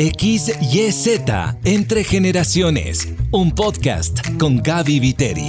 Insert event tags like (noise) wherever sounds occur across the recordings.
XYZ Entre Generaciones, un podcast con Gaby Viteri.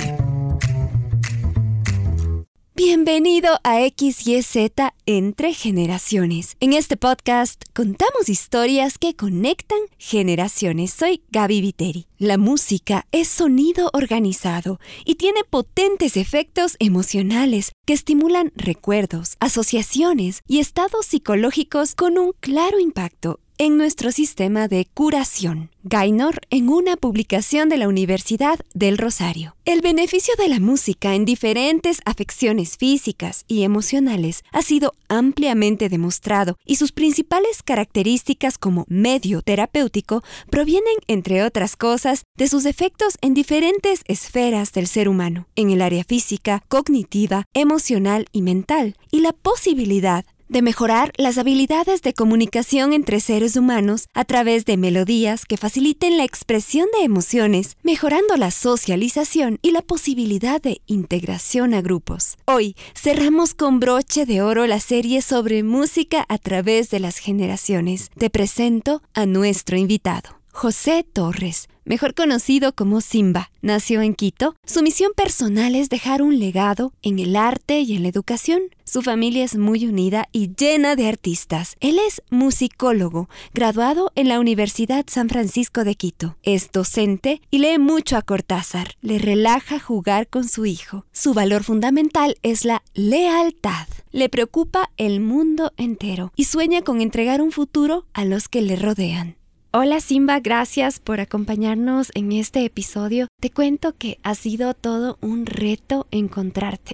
Bienvenido a XYZ Entre Generaciones. En este podcast contamos historias que conectan generaciones. Soy Gaby Viteri. La música es sonido organizado y tiene potentes efectos emocionales que estimulan recuerdos, asociaciones y estados psicológicos con un claro impacto en nuestro sistema de curación. Gainor en una publicación de la Universidad del Rosario. El beneficio de la música en diferentes afecciones físicas y emocionales ha sido ampliamente demostrado y sus principales características como medio terapéutico provienen, entre otras cosas, de sus efectos en diferentes esferas del ser humano, en el área física, cognitiva, emocional y mental, y la posibilidad de mejorar las habilidades de comunicación entre seres humanos a través de melodías que faciliten la expresión de emociones, mejorando la socialización y la posibilidad de integración a grupos. Hoy cerramos con broche de oro la serie sobre música a través de las generaciones. Te presento a nuestro invitado. José Torres, mejor conocido como Simba, nació en Quito. Su misión personal es dejar un legado en el arte y en la educación. Su familia es muy unida y llena de artistas. Él es musicólogo, graduado en la Universidad San Francisco de Quito. Es docente y lee mucho a Cortázar. Le relaja jugar con su hijo. Su valor fundamental es la lealtad. Le preocupa el mundo entero y sueña con entregar un futuro a los que le rodean. Hola Simba, gracias por acompañarnos en este episodio. Te cuento que ha sido todo un reto encontrarte.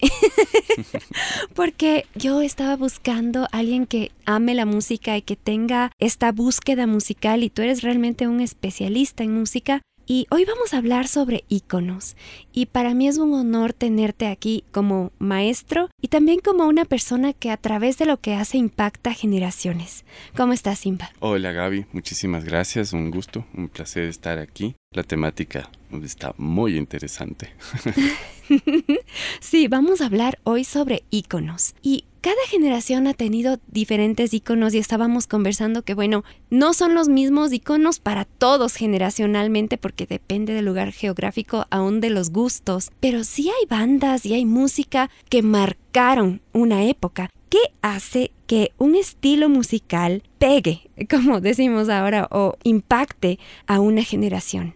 (laughs) Porque yo estaba buscando a alguien que ame la música y que tenga esta búsqueda musical y tú eres realmente un especialista en música. Y hoy vamos a hablar sobre iconos. Y para mí es un honor tenerte aquí como maestro y también como una persona que a través de lo que hace impacta generaciones. ¿Cómo estás, Simba? Hola, Gaby. Muchísimas gracias. Un gusto, un placer estar aquí. La temática está muy interesante. (laughs) sí, vamos a hablar hoy sobre iconos. Y cada generación ha tenido diferentes iconos y estábamos conversando que, bueno, no son los mismos iconos para todos generacionalmente porque depende del lugar geográfico, aún de los gustos, pero sí hay bandas y hay música que marcaron una época. ¿Qué hace que un estilo musical pegue, como decimos ahora, o impacte a una generación?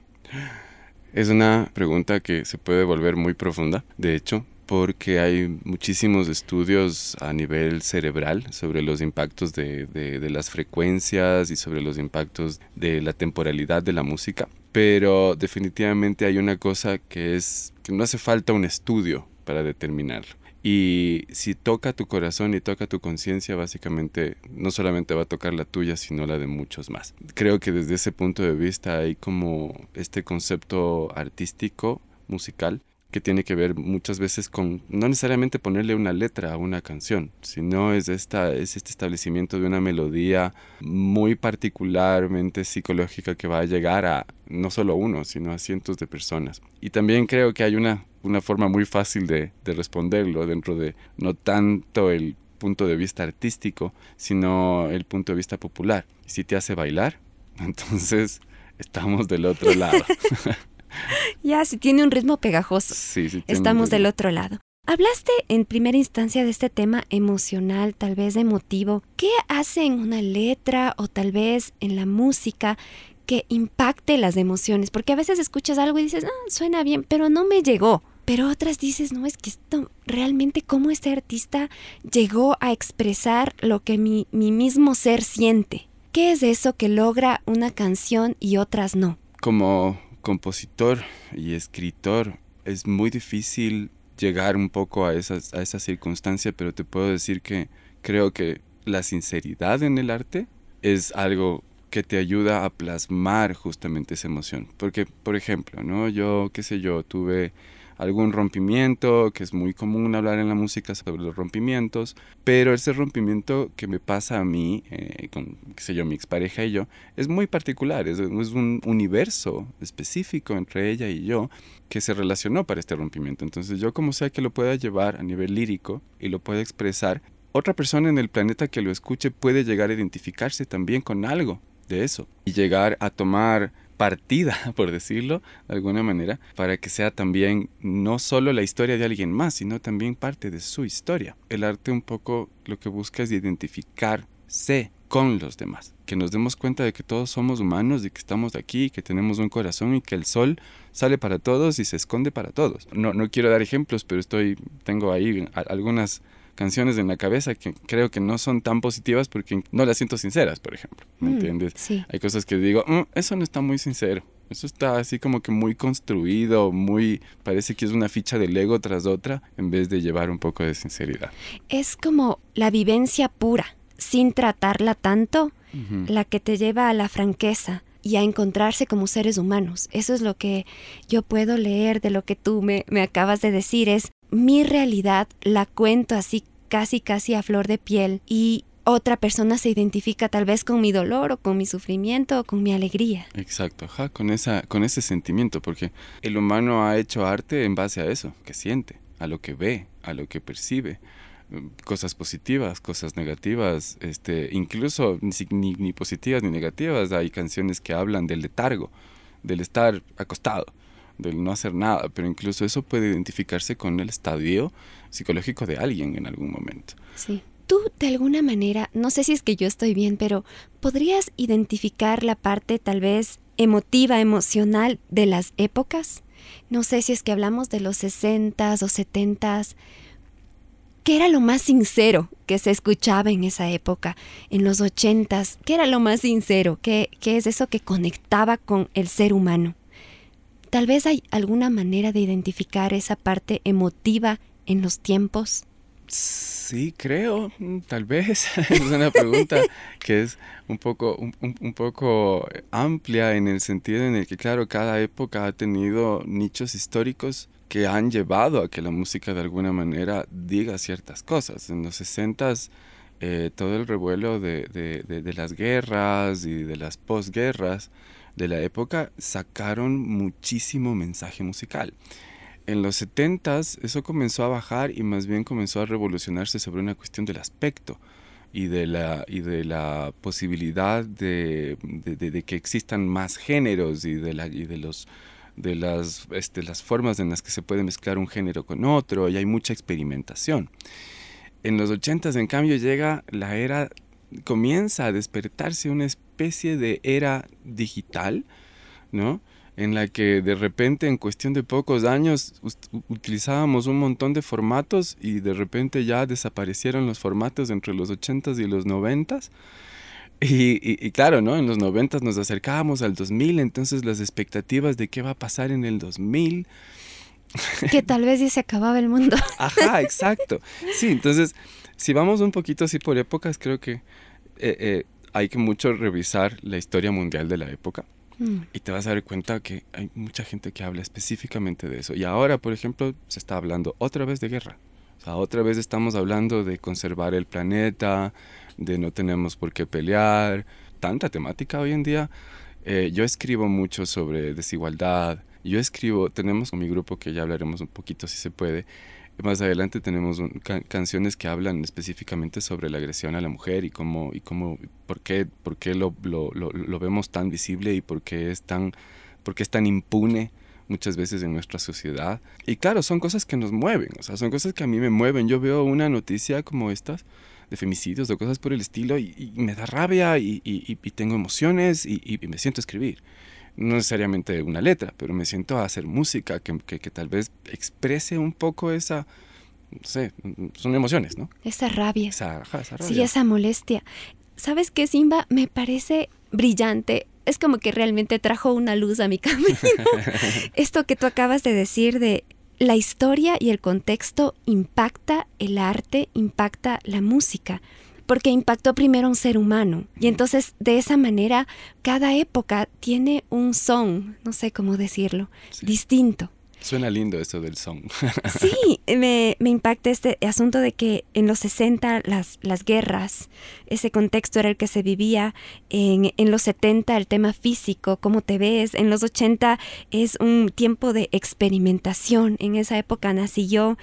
Es una pregunta que se puede volver muy profunda. De hecho, porque hay muchísimos estudios a nivel cerebral sobre los impactos de, las frecuencias y sobre los impactos de la temporalidad de la música. Pero definitivamente hay una cosa que es que no hace falta un estudio para determinarlo. Y si toca tu corazón y toca tu conciencia, básicamente no solamente va a tocar la tuya, sino la de muchos más. Creo que desde ese punto de vista hay como este concepto artístico, musical, que tiene que ver muchas veces con no necesariamente ponerle una letra a una canción, sino es, esta, es este establecimiento de una melodía muy particularmente psicológica que va a llegar a no solo uno, sino a cientos de personas. Y también creo que hay una, una forma muy fácil de, de responderlo dentro de no tanto el punto de vista artístico, sino el punto de vista popular. Si te hace bailar, (laughs) entonces estamos del otro (laughs) lado. (laughs) ya, si tiene un ritmo pegajoso. Estamos del otro lado. Hablaste en primera instancia de este tema emocional, tal vez emotivo. ¿Qué hace en una letra o tal vez en la música que impacte las emociones? Porque a veces escuchas algo y dices, ah, suena bien, pero no me llegó. Pero otras dices, no, es que esto realmente cómo este artista llegó a expresar lo que mi, mi mismo ser siente. ¿Qué es eso que logra una canción y otras no? Como compositor y escritor es muy difícil llegar un poco a, esas, a esa circunstancia, pero te puedo decir que creo que la sinceridad en el arte es algo que te ayuda a plasmar justamente esa emoción. Porque, por ejemplo, ¿no? Yo, qué sé yo, tuve algún rompimiento, que es muy común hablar en la música sobre los rompimientos, pero ese rompimiento que me pasa a mí, eh, con, qué sé yo, mi expareja y yo, es muy particular, es, es un universo específico entre ella y yo que se relacionó para este rompimiento. Entonces yo como sea que lo pueda llevar a nivel lírico y lo pueda expresar, otra persona en el planeta que lo escuche puede llegar a identificarse también con algo de eso y llegar a tomar partida, (laughs) por decirlo de alguna manera, para que sea también no solo la historia de alguien más, sino también parte de su historia. El arte un poco lo que busca es identificarse con los demás, que nos demos cuenta de que todos somos humanos y que estamos aquí, que tenemos un corazón y que el sol sale para todos y se esconde para todos. No, no quiero dar ejemplos, pero estoy, tengo ahí algunas canciones en la cabeza que creo que no son tan positivas porque no las siento sinceras, por ejemplo. ¿Me mm, entiendes? Sí. Hay cosas que digo, mm, eso no está muy sincero. Eso está así como que muy construido, muy parece que es una ficha de Lego tras otra en vez de llevar un poco de sinceridad. Es como la vivencia pura, sin tratarla tanto, la que te lleva a la franqueza y a encontrarse como seres humanos. Eso es lo que yo puedo leer de lo que tú me, me acabas de decir. Es mi realidad, la cuento así casi casi a flor de piel y otra persona se identifica tal vez con mi dolor o con mi sufrimiento o con mi alegría. Exacto, ajá, con, esa, con ese sentimiento, porque el humano ha hecho arte en base a eso, que siente, a lo que ve, a lo que percibe cosas positivas, cosas negativas, este, incluso ni, ni, positivas ni negativas. Hay canciones que hablan del letargo, del estar acostado, del no hacer nada, pero incluso eso puede identificarse con el estadio psicológico de alguien en algún momento. Sí. Tú, de alguna manera, no sé si es que yo estoy bien, pero ¿podrías identificar la parte tal vez emotiva, emocional de las épocas? No sé si es que hablamos de los 60s o 70s. ¿Qué era lo más sincero que se escuchaba en esa época, en los 80s? ¿Qué era lo más sincero? ¿Qué, ¿Qué es eso que conectaba con el ser humano? Tal vez hay alguna manera de identificar esa parte emotiva en los tiempos? Sí, creo, mm, tal vez. (laughs) es una pregunta que es un poco, un, poco amplia en el sentido en el que, claro, cada época ha tenido nichos históricos que han llevado a que la música de alguna manera diga ciertas cosas. En los 60 eh, todo el revuelo de, de, las guerras y de las posguerras de la época sacaron muchísimo mensaje musical en los 70 eso comenzó a bajar y más bien comenzó a revolucionarse sobre una cuestión del aspecto y de la, y de la posibilidad de, que existan más géneros y de, la, y de, los, de las, este, las formas en las que se puede mezclar un género con otro y hay mucha experimentación. En los 80 en cambio llega la era, comienza a despertarse una especie de era digital, ¿no? en la que de repente en cuestión de pocos años utilizábamos un montón de formatos y de repente ya desaparecieron los formatos entre los 80s y los 90s. Y, claro, ¿no? En los 90 nos acercábamos al 2000, entonces las expectativas de qué va a pasar en el 2000. Que tal vez ya se acababa el mundo. Ajá, exacto. Sí, entonces, si vamos un poquito así por épocas, creo que eh, eh, hay que mucho revisar la historia mundial de la época Mm. Y te vas a dar cuenta que hay mucha gente que habla específicamente de eso. Y ahora, por ejemplo, se está hablando otra vez de guerra. O sea, otra vez estamos hablando de conservar el planeta, de no tenemos por qué pelear. Tanta temática hoy en día. Eh, yo escribo mucho sobre desigualdad. Yo escribo, tenemos con mi grupo que ya hablaremos un poquito si se puede, más adelante tenemos canciones que hablan específicamente sobre la agresión a la mujer y cómo, y cómo por qué, por qué lo, lo, lo, vemos tan visible y por qué es tan, por qué es tan impune muchas veces en nuestra sociedad. Y claro, son cosas que nos mueven, o sea, son cosas que a mí me mueven. Yo veo una noticia como estas de femicidios o cosas por el estilo y, me da rabia y, y, tengo emociones y, me siento escribir no necesariamente una letra, pero me siento a hacer música que, que, tal vez exprese un poco esa, no sé, son emociones, ¿no? Esa rabia. Esa, esa rabia. Sí, esa molestia. ¿Sabes qué, Simba? Me parece brillante. Es como que realmente trajo una luz a mi (laughs) camino. Esto que tú acabas de decir de la historia y el contexto impacta el arte, impacta la música porque impactó primero a un ser humano. Y entonces, de esa manera, cada época tiene un son, no sé cómo decirlo, distinto. Suena lindo eso del son. (laughs) sí, me, impacta este asunto de que en los 60 las, las guerras, ese contexto era el que se vivía, en, en los 70 el tema físico, cómo te ves, en los 80 es un tiempo de experimentación, en esa época nací yo,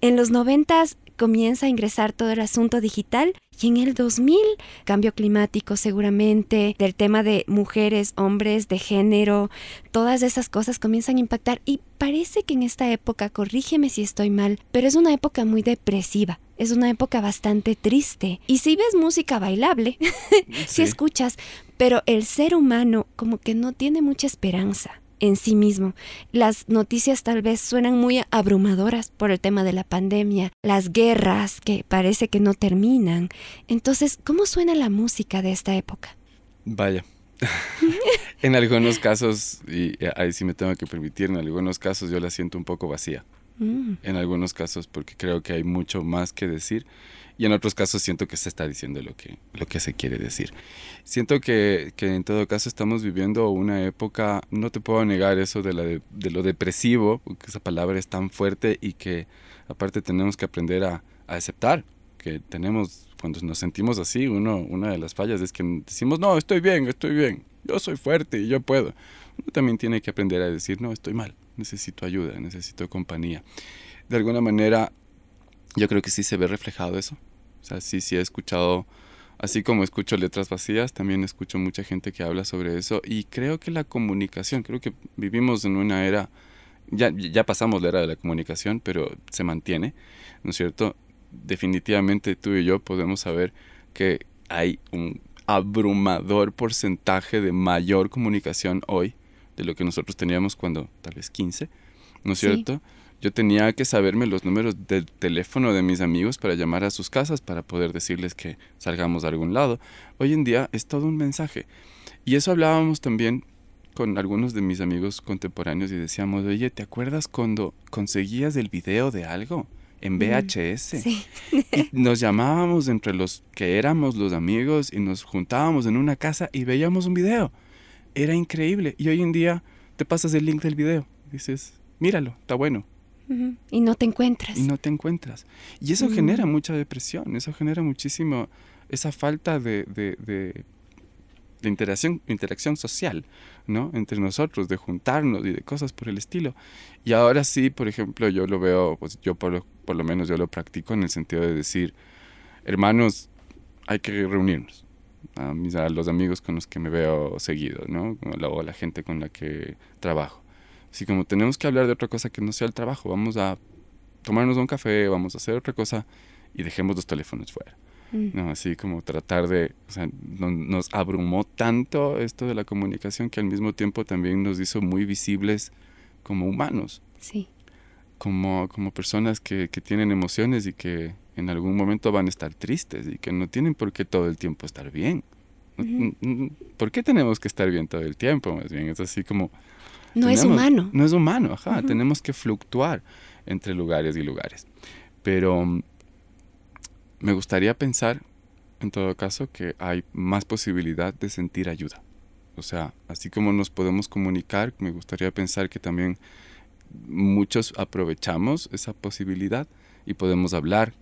en los 90 comienza a ingresar todo el asunto digital Y en el 2000, cambio climático seguramente, del tema de mujeres, hombres, de género, todas esas cosas comienzan a impactar y parece que en esta época, corrígeme si estoy mal, pero es una época muy depresiva. Es una época bastante triste. Y si ves música bailable, (laughs) si escuchas, pero el ser humano como que no tiene mucha esperanza en sí mismo. Las noticias tal vez suenan muy abrumadoras por el tema de la pandemia, las guerras que parece que no terminan. Entonces, ¿cómo suena la música de esta época? Vaya. (laughs) en algunos casos, y ahí sí me tengo que permitir, en algunos casos yo la siento un poco vacía. Mm. En algunos casos porque creo que hay mucho más que decir y en otros casos siento que se está diciendo lo que, lo que se quiere decir. Siento que, que en todo caso estamos viviendo una época, no te puedo negar eso de, la de, lo depresivo, porque esa palabra es tan fuerte y que aparte tenemos que aprender a, a aceptar que tenemos, cuando nos sentimos así, uno, una de las fallas es que decimos, no, estoy bien, estoy bien, yo soy fuerte y yo puedo. Uno también tiene que aprender a decir, no, estoy mal, necesito ayuda, necesito compañía. De alguna manera yo creo que sí se ve reflejado eso. O sea, sí, sí he escuchado, así como escucho letras vacías, también escucho mucha gente que habla sobre eso y creo que la comunicación, creo que vivimos en una era, ya, ya pasamos la era de la comunicación, pero se mantiene, ¿no es cierto? Definitivamente tú y yo podemos saber que hay un abrumador porcentaje de mayor comunicación hoy de lo que nosotros teníamos cuando tal vez 15, ¿no es cierto? Yo tenía que saberme los números del teléfono de mis amigos para llamar a sus casas para poder decirles que salgamos a algún lado. Hoy en día es todo un mensaje. Y eso hablábamos también con algunos de mis amigos contemporáneos y decíamos, oye, ¿te acuerdas cuando conseguías el video de algo? en VHS. Sí. Y nos llamábamos entre los que éramos los amigos y nos juntábamos en una casa y veíamos un video. Era increíble. Y hoy en día te pasas el link del video. Dices, míralo, está bueno. Y no te encuentras. Y no te encuentras. Y eso genera mucha depresión, eso genera muchísimo esa falta de, de, de, interacción, interacción social, ¿no? Entre nosotros, de juntarnos y de cosas por el estilo. Y ahora sí, por ejemplo, yo lo veo, pues yo por lo, por lo menos yo lo practico en el sentido de decir, hermanos, hay que reunirnos. A, mis, a los amigos con los que me veo seguido, ¿no? O a la gente con la que trabajo Así como tenemos que hablar de otra cosa que no sea el trabajo, vamos a tomarnos un café, vamos a hacer otra cosa y dejemos los teléfonos fuera. Mm. ¿no? Así como tratar de, o sea, nos abrumó tanto esto de la comunicación que al mismo tiempo también nos hizo muy visibles como humanos. Sí. Como, como personas que, que tienen emociones y que en algún momento van a estar tristes y que no tienen por qué todo el tiempo estar bien. ¿Por qué tenemos que estar bien todo el tiempo? Más bien, es así como no es humano. No es humano, ajá. Tenemos que fluctuar entre lugares y lugares. Pero mm, me gustaría pensar, en todo caso, que hay más posibilidad de sentir ayuda. O sea, así como nos podemos comunicar, me gustaría pensar que también muchos aprovechamos esa posibilidad y podemos hablar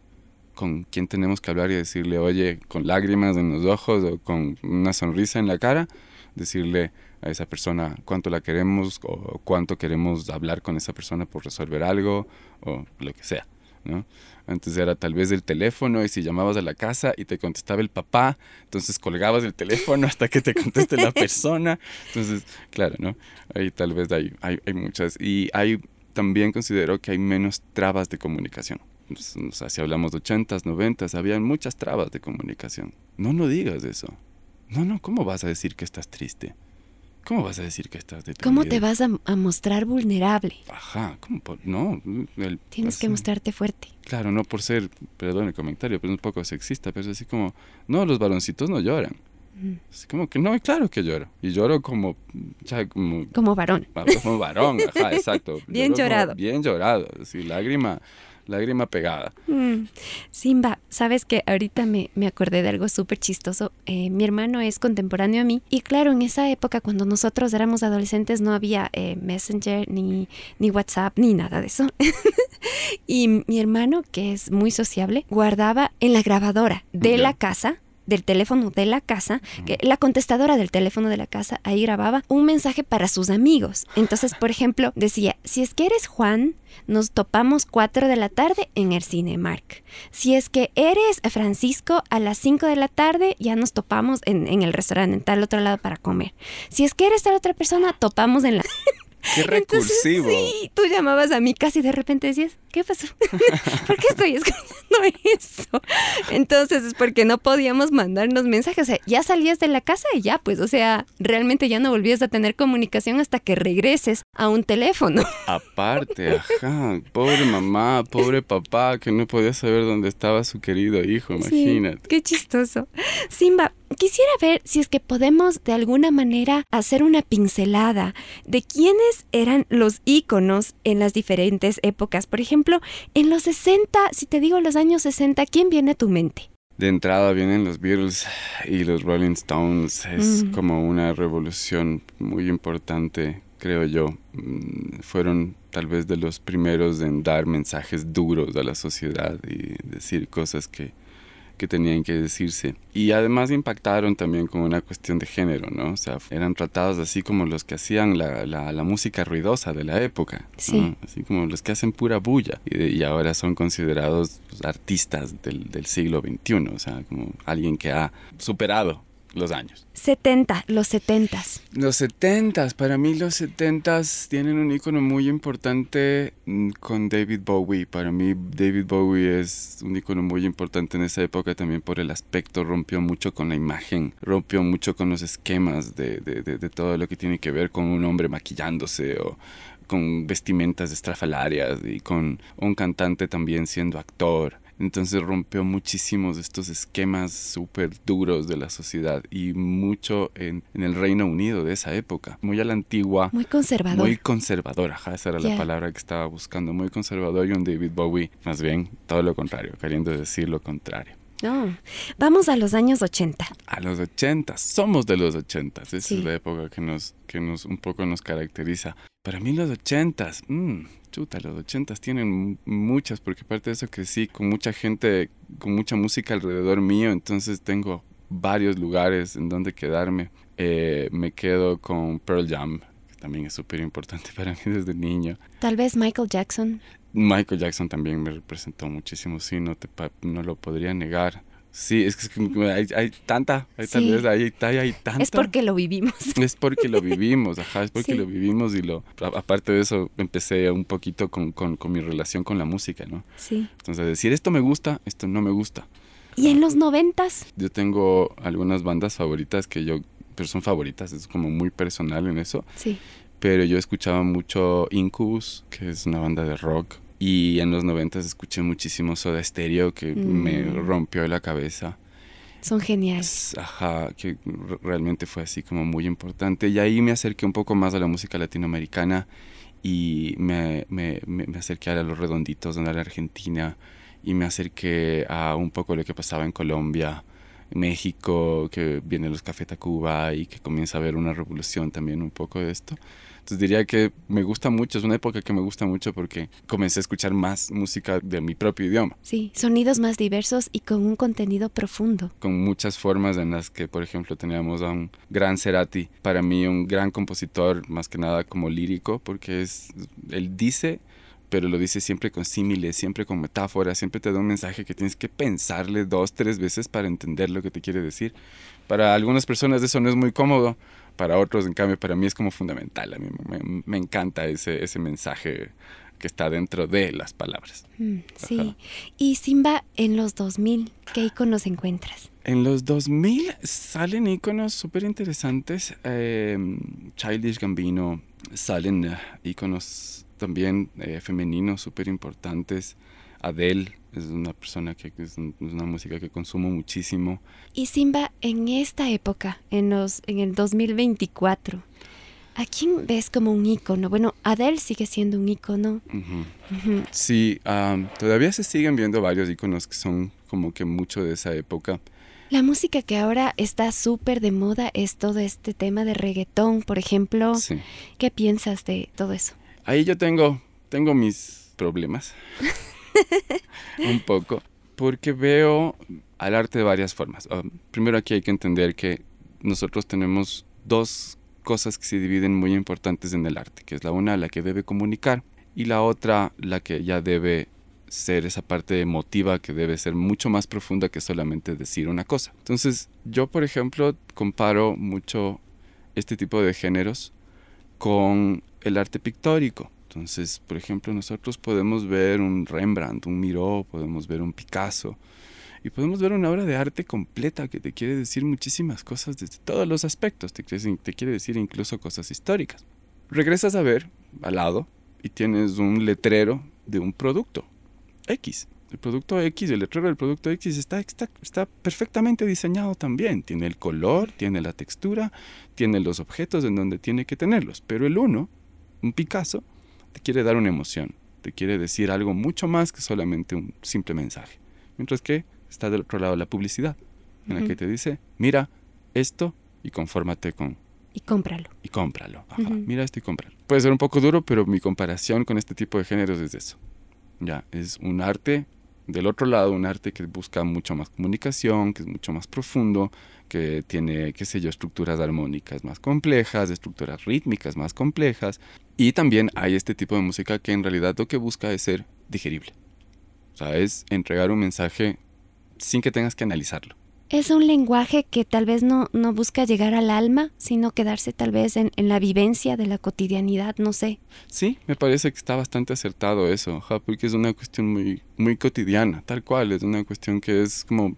con quien tenemos que hablar y decirle, oye, con lágrimas en los ojos o con una sonrisa en la cara, decirle, a esa persona cuánto la queremos o cuánto queremos hablar con esa persona por resolver algo o lo que sea. ¿No? Antes era tal vez el teléfono y si llamabas a la casa y te contestaba el papá, entonces colgabas el teléfono hasta que te conteste la persona. Entonces, claro, ¿no? Ahí tal vez hay, hay, hay muchas. Y hay, también considero que hay menos trabas de comunicación. O sea, si hablamos de 80s, 90s, había muchas trabas de comunicación. No, no digas eso. No, no, ¿cómo vas a decir que estás triste? ¿Cómo vas a decir que estás deprimido? ¿Cómo te vas a, mostrar vulnerable? Ajá, ¿cómo? no. Tienes que mostrarte fuerte. Claro, no por ser, perdón el comentario, pero es un poco sexista, pero es así como, no, los varoncitos no lloran. Así como que no, claro que lloro. Y lloro como. como, como varón. Como varón, ajá, exacto. (laughs) bien llorado. Bien llorado. Así, lágrima lágrima pegada. Mm. Simba, sabes que ahorita me, me acordé de algo súper chistoso. Eh, mi hermano es contemporáneo a mí y claro, en esa época cuando nosotros éramos adolescentes no había eh, Messenger ni, ni WhatsApp ni nada de eso. (laughs) y mi hermano, que es muy sociable, guardaba en la grabadora de la casa del teléfono de la casa, que la contestadora del teléfono de la casa ahí grababa un mensaje para sus amigos. Entonces, por ejemplo, decía, si es que eres Juan, nos topamos 4 de la tarde en el Cinemark. Si es que eres Francisco, a las 5 de la tarde ya nos topamos en, en el restaurante, en tal otro lado para comer. Si es que eres tal otra persona, topamos en la... Qué (laughs) recursivo. sí, tú llamabas a mí casi de repente decías, ¿qué pasó? (laughs) ¿Por qué estoy escuchando eso? Entonces es porque no podíamos mandarnos mensajes. O sea, ya salías de la casa y ya, pues, o sea, realmente ya no volvías a tener comunicación hasta que regreses a un teléfono. (laughs) Aparte, ajá, pobre mamá, pobre papá, que no podía saber dónde estaba su querido hijo, imagínate. Sí, qué chistoso. Simba, quisiera ver si es que podemos de alguna manera hacer una pincelada de quiénes eran los íconos en las diferentes épocas. Por ejemplo, en los 60, si te digo los años 60, ¿quién viene a tu mente? De entrada vienen los Beatles y los Rolling Stones. Es mm. como una revolución muy importante, creo yo. Mm, fueron tal vez de los primeros en dar mensajes duros a la sociedad y decir cosas que que tenían que decirse. Y además impactaron también con una cuestión de género, ¿no? O sea, eran tratados así como los que hacían la, la, música ruidosa de la época, sí. así como los que hacen pura bulla. Y, y ahora son considerados pues, artistas del, del siglo XXI, o sea, como alguien que ha superado los años. 70, los 70. Los 70, para mí los 70 tienen un icono muy importante mm, con David Bowie. Para mí David Bowie es un icono muy importante en esa época también por el aspecto, rompió mucho con la imagen, rompió mucho con los esquemas de, de, de, de todo lo que tiene que ver con un hombre maquillándose o con vestimentas estrafalarias y con un cantante también siendo actor. Entonces rompió muchísimos de estos esquemas súper duros de la sociedad y mucho en, el Reino Unido de esa época. Muy a la antigua. Muy conservador. Muy conservador, ajá, esa era la palabra que estaba buscando. Muy conservador y un David Bowie, más bien todo lo contrario, queriendo decir lo contrario. No, vamos a los años 80. A los 80, somos de los 80. Esa es la época que nos, que nos un poco nos caracteriza. Para mí los 80, mmm, chuta, los ochentas tienen muchas, porque aparte de eso crecí con mucha gente, con mucha música alrededor mío, entonces tengo varios lugares en donde quedarme. Eh, me quedo con Pearl Jam, que también es súper importante (laughs) para mí desde niño. Tal vez Michael Jackson. Michael Jackson también me representó muchísimo, sí, no, te, no lo podría negar. Sí, es que hay, hay tanta, hay, tal vez, hay, hay, tanta. Es porque lo vivimos. (laughs) Es porque lo vivimos, ajá, es porque lo vivimos y lo, aparte de eso, empecé un poquito con, con, con, mi relación con la música, ¿no? Sí. Entonces, decir esto me gusta, esto no me gusta. ¿Y en los noventas? Yo tengo algunas bandas favoritas que yo, pero son favoritas, es como muy personal en eso. Sí. Pero yo escuchaba mucho Incubus, que es una banda de rock y en los 90 escuché muchísimo Soda Stereo que me mm. rompió la cabeza. Son geniales. Ajá, que realmente fue así como muy importante. Y ahí me acerqué un poco más a la música latinoamericana y me, me, me, acerqué a los redonditos de la Argentina y me acerqué a un poco lo que pasaba en Colombia, México, que viene los Café Tacuba y que comienza a haber una revolución también un poco de esto. Entonces diría que me gusta mucho, es una época que me gusta mucho porque comencé a escuchar más música de mi propio idioma. Sí, sonidos más diversos y con un contenido profundo. Con muchas formas en las que, por ejemplo, teníamos a un gran Cerati, para mí un gran compositor, más que nada como lírico, porque es, él dice pero lo dice siempre con símiles, siempre con metáforas, siempre te da un mensaje que tienes que pensarle dos, tres veces para entender lo que te quiere decir. Para algunas personas eso no es muy cómodo, para otros, en cambio, para mí es como fundamental. A mí me, encanta ese, ese mensaje que está dentro de las palabras. Mm, sí. Y Simba, en los 2000, ¿qué iconos encuentras? En los 2000 salen iconos súper interesantes. Eh, Childish Gambino, salen eh, iconos también eh, femeninos súper importantes. Adele es una persona que es, una música que consumo muchísimo. Y Simba, en esta época, en, los, en el 2024, ¿a quién ves como un ícono? Bueno, Adele sigue siendo un ícono. Sí, todavía se siguen viendo varios íconos que son como que mucho de esa época. La música que ahora está súper de moda es todo este tema de reggaetón, por ejemplo. ¿Qué piensas de todo eso? Ahí yo tengo, tengo mis problemas. (laughs) un poco. porque veo al arte de varias formas. Ah, primero aquí hay que entender que nosotros tenemos dos cosas que se dividen muy importantes en el arte, que es la una la que debe comunicar y la otra la que ya debe ser esa parte emotiva que debe ser mucho más profunda que solamente decir una cosa. Entonces, yo por ejemplo comparo mucho este tipo de géneros con el arte pictórico. Entonces, por ejemplo, nosotros podemos ver un Rembrandt, un Miró, podemos ver un Picasso y podemos ver una obra de arte completa que te quiere decir muchísimas cosas desde todos los aspectos, te, te quiere decir incluso cosas históricas. Regresas a ver al lado y tienes un letrero de un producto X. El producto X, el letrero del producto X está, está, está, perfectamente diseñado también. Tiene el color, tiene la textura, tiene los objetos en donde tiene que tenerlos. Pero el uno, un Picasso, te quiere dar una emoción, te quiere decir algo mucho más que solamente un simple mensaje. Mientras que está del otro lado la publicidad, en la que te dice, mira esto y confórmate con... Y cómpralo. Y cómpralo. Mira esto y cómpralo. Puede ser un poco duro, pero mi comparación con este tipo de géneros es eso. Ya, es un arte del otro lado, un arte que busca mucho más comunicación, que es mucho más profundo, que tiene, qué sé yo, estructuras armónicas más complejas, estructuras rítmicas más complejas. Y también hay este tipo de música que en realidad lo que busca es ser digerible. O sea, es entregar un mensaje sin que tengas que analizarlo. Es un lenguaje que tal vez no, no busca llegar al alma, sino quedarse tal vez en, en, la vivencia de la cotidianidad, no sé. Sí, me parece que está bastante acertado eso, porque es una cuestión muy, muy cotidiana, tal cual, es una cuestión que es como,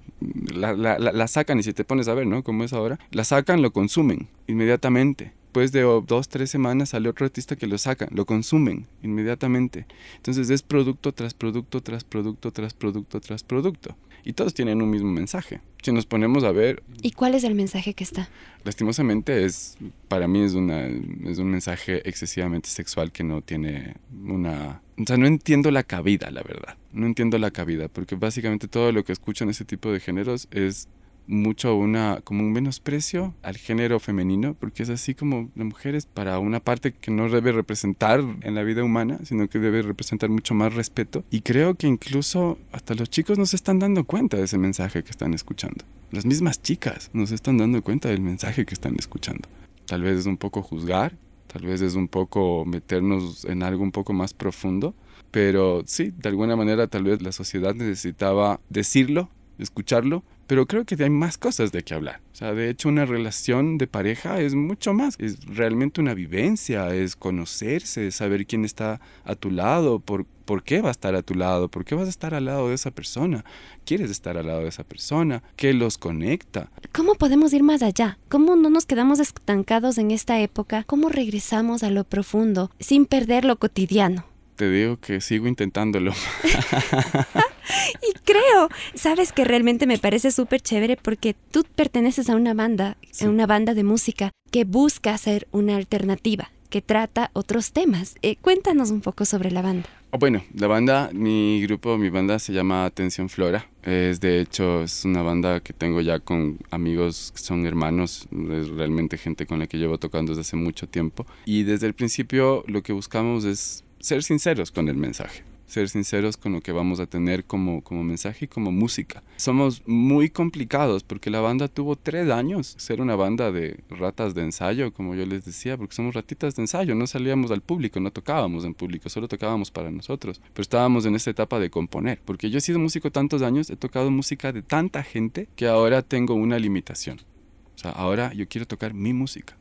la, la, la sacan y si te pones a ver, ¿no? Como es ahora, la sacan, lo consumen inmediatamente después de dos, tres semanas sale otro artista que lo saca, lo consumen inmediatamente. Entonces es producto tras producto, tras producto, tras producto, tras producto. Y todos tienen un mismo mensaje. Si nos ponemos a ver... ¿Y cuál es el mensaje que está? Lastimosamente es, para mí es, una, es un mensaje excesivamente sexual que no tiene una... O sea, no entiendo la cabida, la verdad. No entiendo la cabida, porque básicamente todo lo que escucho en ese tipo de géneros es mucho una como un menosprecio al género femenino porque es así como la mujer es para una parte que no debe representar en la vida humana sino que debe representar mucho más respeto. Y creo que incluso hasta los chicos no se están dando cuenta de ese mensaje que están escuchando. Las mismas chicas no se están dando cuenta del mensaje que están escuchando. Tal vez es un poco juzgar tal vez es un poco meternos en algo un poco más profundo pero sí de alguna manera tal vez la sociedad necesitaba decirlo escucharlo pero creo que hay más cosas de que hablar. O sea, de hecho, una relación de pareja es mucho más. Es realmente una vivencia, es conocerse, saber quién está a tu lado, por, por qué va a estar a tu lado, por qué vas a estar al lado de esa persona, quieres estar al lado de esa persona, qué los conecta. ¿Cómo podemos ir más allá? ¿Cómo no nos quedamos estancados en esta época? ¿Cómo regresamos a lo profundo sin perder lo cotidiano? Te digo que sigo intentándolo. (laughs) (laughs) y creo, sabes que realmente me parece súper chévere porque tú perteneces a una banda, a una banda de música que busca ser una alternativa, que trata otros temas. Eh, cuéntanos un poco sobre la banda. Oh, bueno, la banda, mi grupo, mi banda se llama Atención Flora. Es de hecho, es una banda que tengo ya con amigos que son hermanos, es realmente gente con la que llevo tocando desde hace mucho tiempo. Y desde el principio lo que buscamos es ser sinceros con el mensaje ser sinceros con lo que vamos a tener como, como mensaje y como música. Somos muy complicados porque la banda tuvo tres años ser una banda de ratas de ensayo, como yo les decía, porque somos ratitas de ensayo, no salíamos al público, no tocábamos en público, solo tocábamos para nosotros, pero estábamos en esta etapa de componer, porque yo he sido músico tantos años, he tocado música de tanta gente que ahora tengo una limitación. O sea, ahora yo quiero tocar mi música.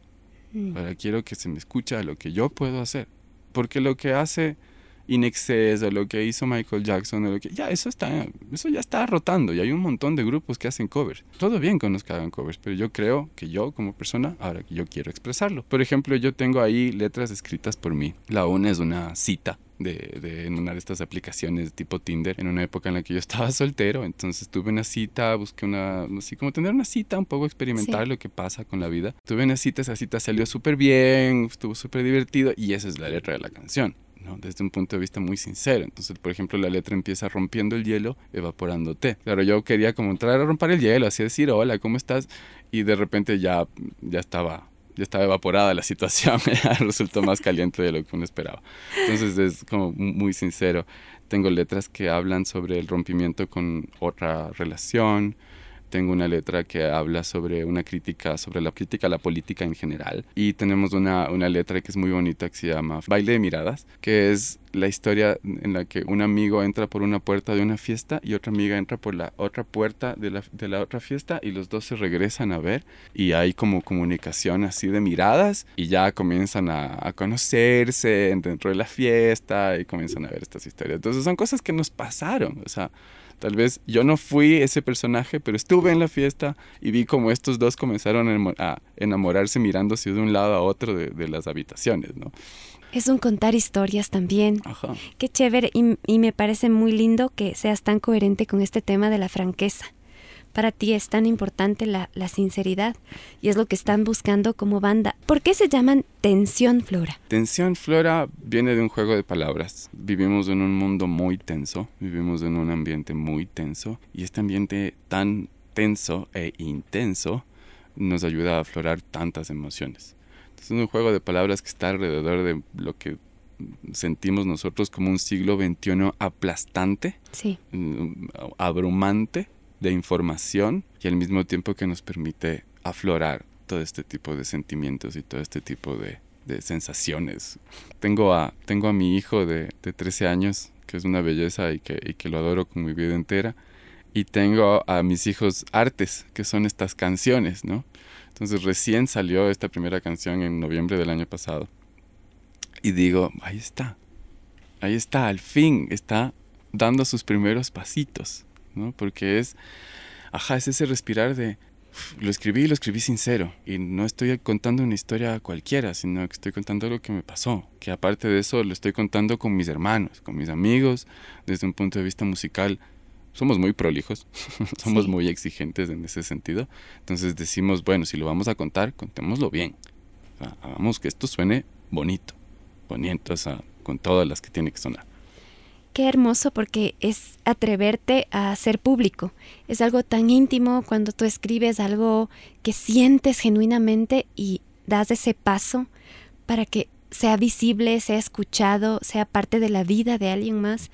Mm. Ahora quiero que se me escuche lo que yo puedo hacer. Porque lo que hace In Excess o lo que hizo Michael Jackson o lo que ya eso está eso ya está rotando y hay un montón de grupos que hacen covers todo bien con los que hagan covers pero yo creo que yo como persona ahora que yo quiero expresarlo por ejemplo yo tengo ahí letras escritas por mí la una es una cita de, de, en una de estas aplicaciones tipo Tinder, en una época en la que yo estaba (laughs) soltero, entonces tuve una cita, busqué una, así como tener una cita, un poco experimentar lo que pasa con la vida. Tuve una cita, esa cita salió súper bien, estuvo súper divertido y esa es la letra de la canción. Desde un punto de vista muy sincero. Entonces, por ejemplo, la letra empieza rompiendo el hielo, evaporándote. Claro, yo quería como entrar a romper el hielo, así decir, hola, ¿cómo estás? Y de repente ya, ya estaba ya estaba evaporada la (laughs) situación, resultó más caliente de lo que uno esperaba. Entonces es como muy sincero. tengo letras que hablan sobre el rompimiento con otra relación, tengo una letra que habla sobre una crítica, sobre la crítica a la política en general. Y tenemos una, una letra que es muy bonita que se llama Baile de Miradas, que es la historia en la que un amigo entra por una puerta de una fiesta y otra amiga entra por la otra puerta de la, de la otra fiesta y los dos se regresan a ver y hay como comunicación así de miradas y ya comienzan a, a conocerse dentro de la fiesta y comienzan a ver estas historias. Entonces son cosas que nos pasaron, o sea, Tal vez yo no fui ese personaje, pero estuve en la fiesta y vi como estos dos comenzaron a enamorarse mirándose de un lado a otro de, las habitaciones, ¿no? Es un contar historias también. Ajá. Qué chévere y, y me parece muy lindo que seas tan coherente con este tema de la franqueza para ti es tan importante la, sinceridad y es lo que están buscando como banda. ¿Por qué se llaman Tensión Flora? Tensión Flora viene de un juego de palabras. Vivimos en un mundo muy tenso, vivimos en un ambiente muy tenso y este ambiente tan tenso e intenso nos ayuda a aflorar tantas emociones. es un juego de palabras que está alrededor de lo que sentimos nosotros como un siglo XXI aplastante, sí. Mm, abrumante, de información y al mismo tiempo que nos permite aflorar todo este tipo de sentimientos y todo este tipo de, sensaciones. Tengo a, tengo a mi hijo de, de 13 años, que es una belleza y que, y que lo adoro con mi vida entera. Y tengo a mis hijos artes, que son estas canciones, ¿no? Entonces recién salió esta primera canción en noviembre del año pasado. Y digo, ahí está, ahí está, al fin está dando sus primeros pasitos. ¿No? Porque es, ajá, es ese respirar de, lo escribí y lo escribí sincero. Y no estoy contando una historia cualquiera, sino que estoy contando lo que me pasó. Que aparte de eso, lo estoy contando con mis hermanos, con mis amigos, desde un punto de vista musical. Somos muy prolijos, (laughs) somos muy exigentes en ese sentido. Entonces decimos, bueno, si lo vamos a contar, contémoslo bien. hagamos que esto suene bonito, bonito, o sea, con todas las que tiene que sonar. Qué hermoso porque es atreverte a ser público. Es algo tan íntimo cuando tú escribes algo que sientes genuinamente y das ese paso para que sea visible, sea escuchado, sea parte de la vida de alguien más.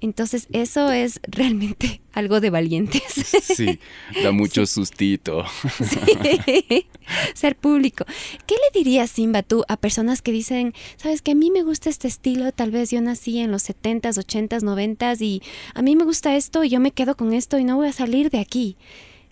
Entonces eso es (laughs) realmente algo de valientes. Sí, da mucho sustito. Ser público. ¿Qué le dirías, Simba, tú a personas que dicen, sabes que a mí me gusta este estilo, tal vez yo nací en los 70s, 80s, 90s y a mí me gusta esto y yo me quedo con esto y no voy a salir de aquí?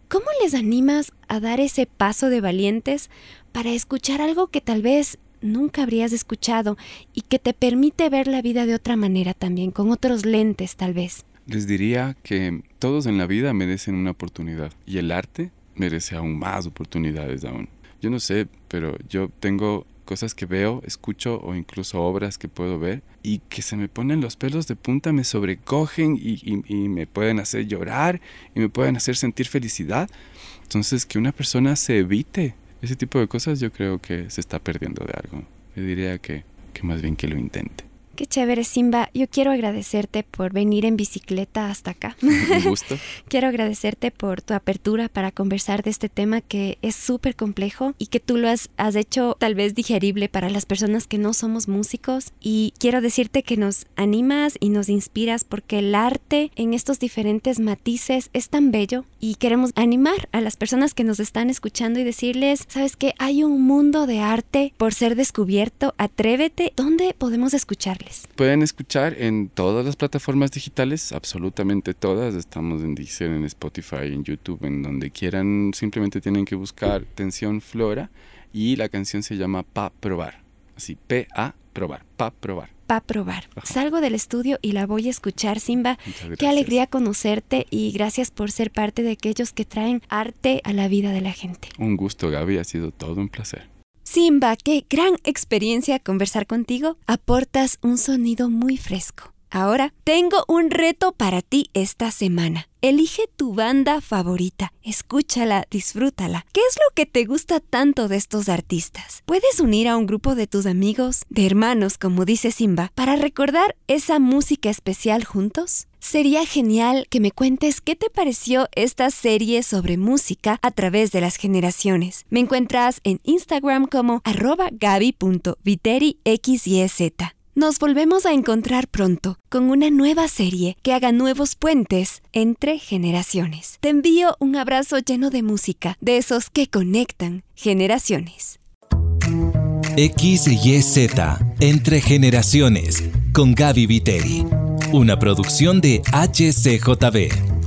¿Cómo les animas a dar ese paso de valientes para escuchar algo que tal vez nunca habrías escuchado y que te permite ver la vida de otra manera también, con otros lentes tal vez. Les diría que todos en la vida merecen una oportunidad y el arte merece aún más oportunidades aún. Yo no sé, pero yo tengo cosas que veo, escucho o incluso obras que puedo ver y que se me ponen los pelos de punta, me sobrecogen y, y, me pueden hacer llorar y me pueden hacer sentir felicidad. Entonces, que una persona se evite ese tipo de cosas yo creo que se está perdiendo de algo. Yo diría que, que más bien que lo intente. Qué chévere, Simba. Yo quiero agradecerte por venir en bicicleta hasta acá. Un gusto. (laughs) quiero agradecerte por tu apertura para conversar de este tema que es súper complejo y que tú lo has, has hecho tal vez digerible para las personas que no somos músicos. Y quiero decirte que nos animas y nos inspiras porque el arte en estos diferentes matices es tan bello y queremos animar a las personas que nos están escuchando y decirles, sabes que hay un mundo de arte por ser descubierto, atrévete, ¿dónde podemos escucharle? Pueden escuchar en todas las plataformas digitales, absolutamente todas. Estamos en Deezer, en Spotify, en YouTube, en donde quieran. Simplemente tienen que buscar Tensión Flora y la canción se llama Pa Probar. Así, P-A Probar, Pa Probar. Pa probar. Salgo del estudio y la voy a escuchar, Simba. Qué alegría conocerte y gracias por ser parte de aquellos que traen arte a la vida de la gente. Un gusto, Gaby, ha sido todo un placer. Simba, qué gran experiencia conversar contigo. Aportas un sonido muy fresco. Ahora tengo un reto para ti esta semana. Elige tu banda favorita, escúchala, disfrútala. ¿Qué es lo que te gusta tanto de estos artistas? ¿Puedes unir a un grupo de tus amigos, de hermanos, como dice Simba, para recordar esa música especial juntos? Sería genial que me cuentes qué te pareció esta serie sobre música a través de las generaciones. Me encuentras en Instagram como arroba. Nos volvemos a encontrar pronto con una nueva serie que haga nuevos puentes entre generaciones. Te envío un abrazo lleno de música, de esos que conectan generaciones. XYZ Entre Generaciones con Gaby Viteri. Una producción de HCJB.